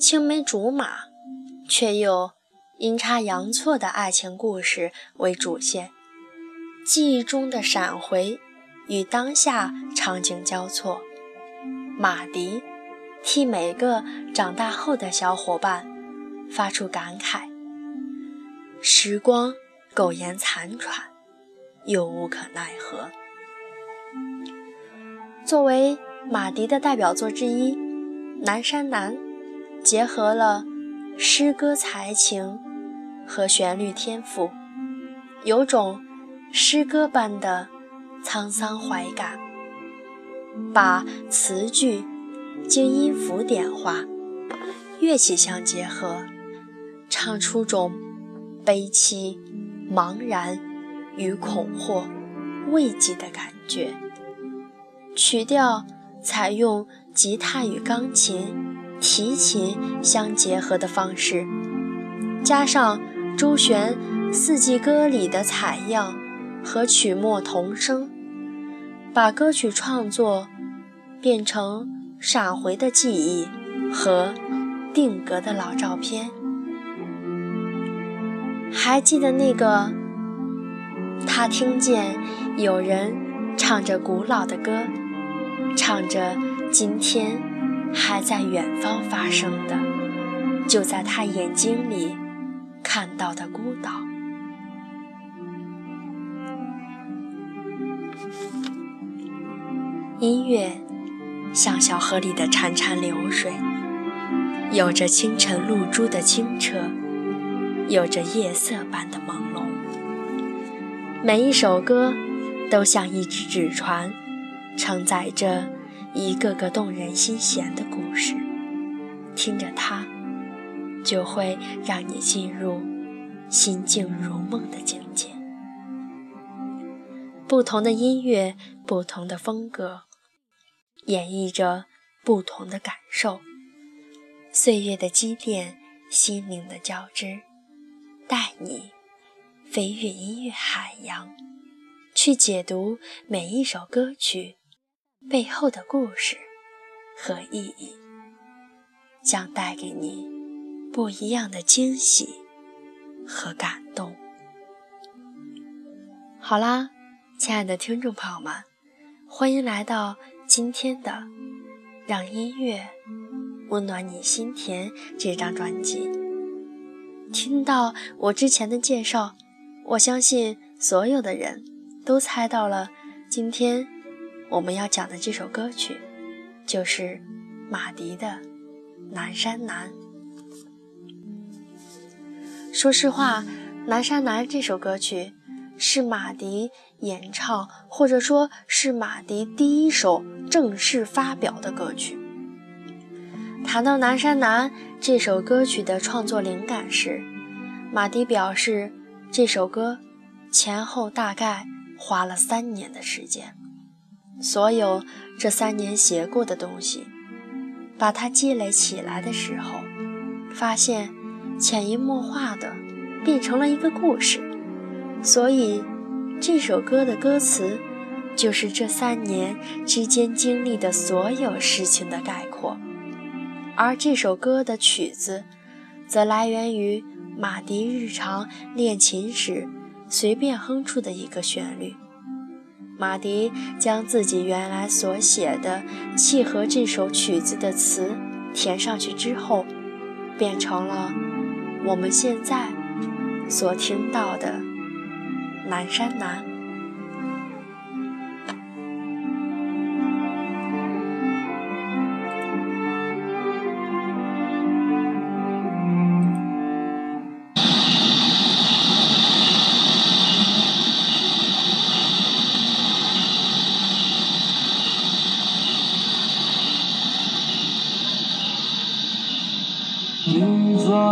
青梅竹马，却又阴差阳错的爱情故事为主线，记忆中的闪回与当下场景交错。马迪替每个长大后的小伙伴发出感慨：时光苟延残喘，又无可奈何。作为马迪的代表作之一，《南山南》结合了诗歌才情和旋律天赋，有种诗歌般的沧桑怀感。把词句经音符点化，乐器相结合，唱出种悲凄、茫然与恐惑、慰藉的感觉。曲调采用吉他与钢琴、提琴相结合的方式，加上周璇《四季歌》里的采样和曲末同声。把歌曲创作变成闪回的记忆和定格的老照片。还记得那个，他听见有人唱着古老的歌，唱着今天还在远方发生的，就在他眼睛里看到的孤岛。音乐像小河里的潺潺流水，有着清晨露珠的清澈，有着夜色般的朦胧。每一首歌都像一只纸船，承载着一个个动人心弦的故事。听着它，就会让你进入心静如梦的境界。不同的音乐，不同的风格。演绎着不同的感受，岁月的积淀，心灵的交织，带你飞越音乐海洋，去解读每一首歌曲背后的故事和意义，将带给你不一样的惊喜和感动。好啦，亲爱的听众朋友们，欢迎来到。今天的《让音乐温暖你心田》这张专辑，听到我之前的介绍，我相信所有的人都猜到了，今天我们要讲的这首歌曲就是马迪的《南山南》。说实话，《南山南》这首歌曲。是马迪演唱，或者说是马迪第一首正式发表的歌曲。谈到《南山南》这首歌曲的创作灵感时，马迪表示，这首歌前后大概花了三年的时间，所有这三年写过的东西，把它积累起来的时候，发现潜移默化的变成了一个故事。所以，这首歌的歌词就是这三年之间经历的所有事情的概括，而这首歌的曲子，则来源于马迪日常练琴时随便哼出的一个旋律。马迪将自己原来所写的契合这首曲子的词填上去之后，变成了我们现在所听到的。南山南。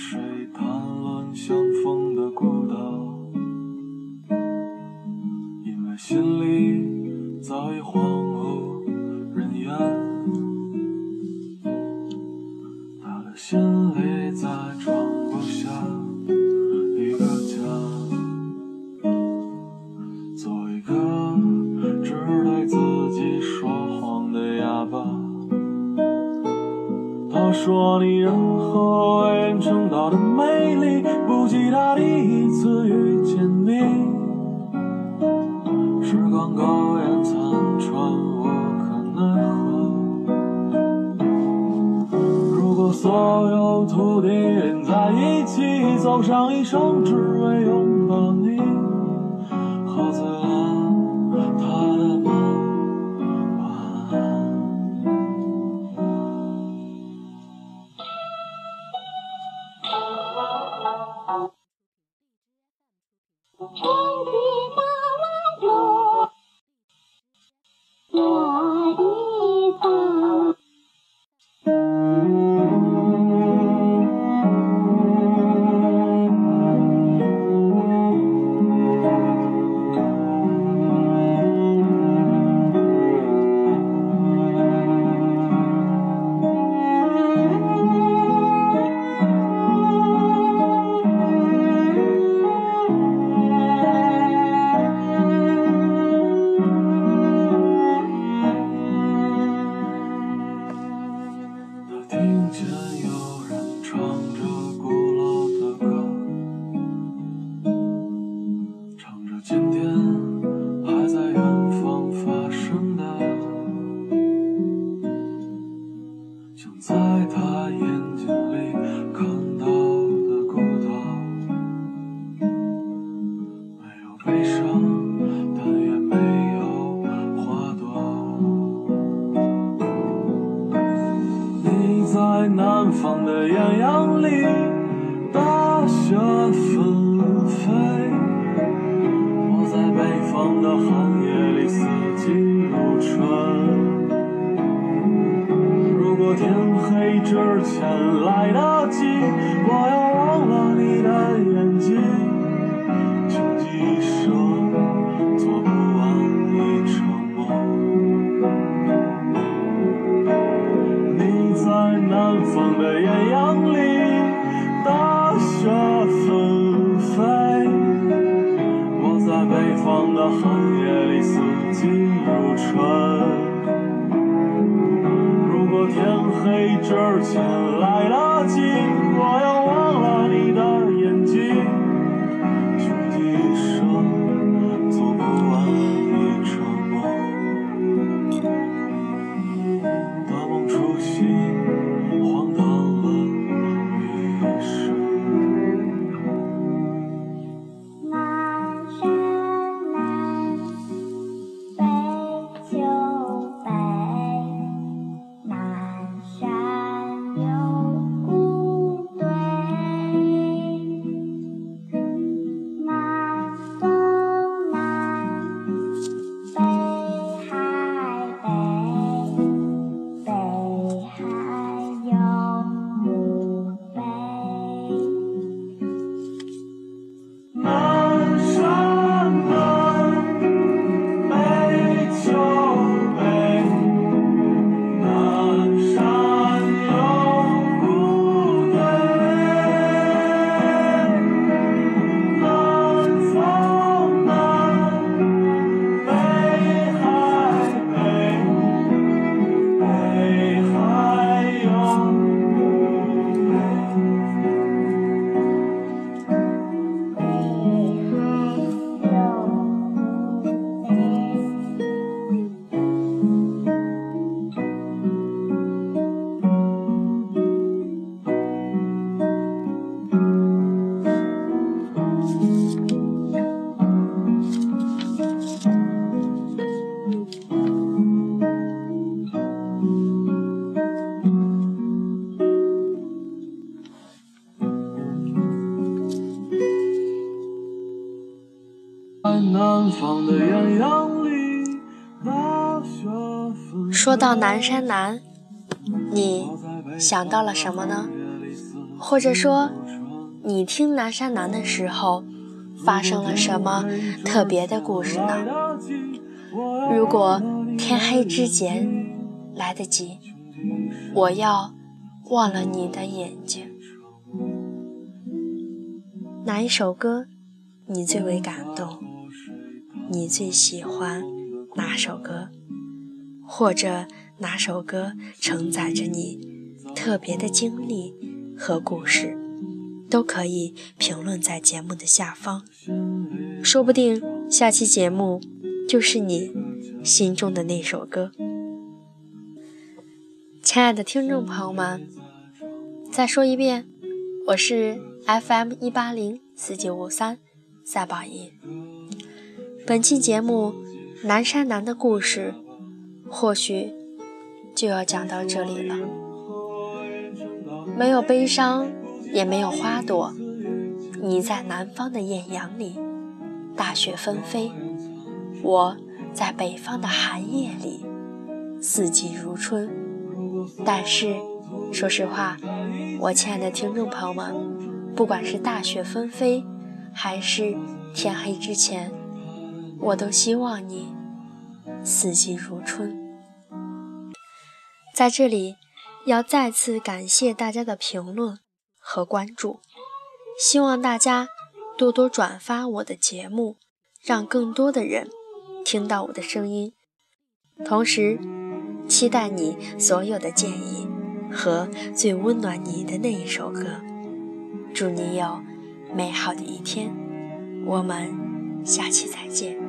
谁谈论相逢的孤岛？因为心里到的美丽不及他第一次遇见你。时光苟延残喘无可奈何如果所有土地连在一起走上一生只纷飞我在北方的寒夜里四季如春。如果天黑之前来到说到南山南你想到了什么呢？或者说你听南山南的时候发生了什么特别的故事呢？如果天黑之前来得及我要忘了你的眼睛。哪一首歌你最为感动？你最喜欢哪首歌？或者哪首歌承载着你特别的经历和故事？都可以评论在节目的下方，说不定下期节目就是你心中的那首歌。亲爱的听众朋友们，再说一遍，我是 FM 一八零四九五三赛宝仪。本期节目《南山南的故事》或许就要讲到这里了，没有悲伤。也没有花朵，你在南方的艳阳里，大雪纷飞；我在北方的寒夜里，四季如春。但是，说实话，我亲爱的听众朋友们，不管是大雪纷飞，还是天黑之前，我都希望你四季如春。在这里，要再次感谢大家的评论。和关注，希望大家多多转发我的节目，让更多的人听到我的声音。同时，期待你所有的建议和最温暖你的那一首歌。祝你有美好的一天，我们下期再见。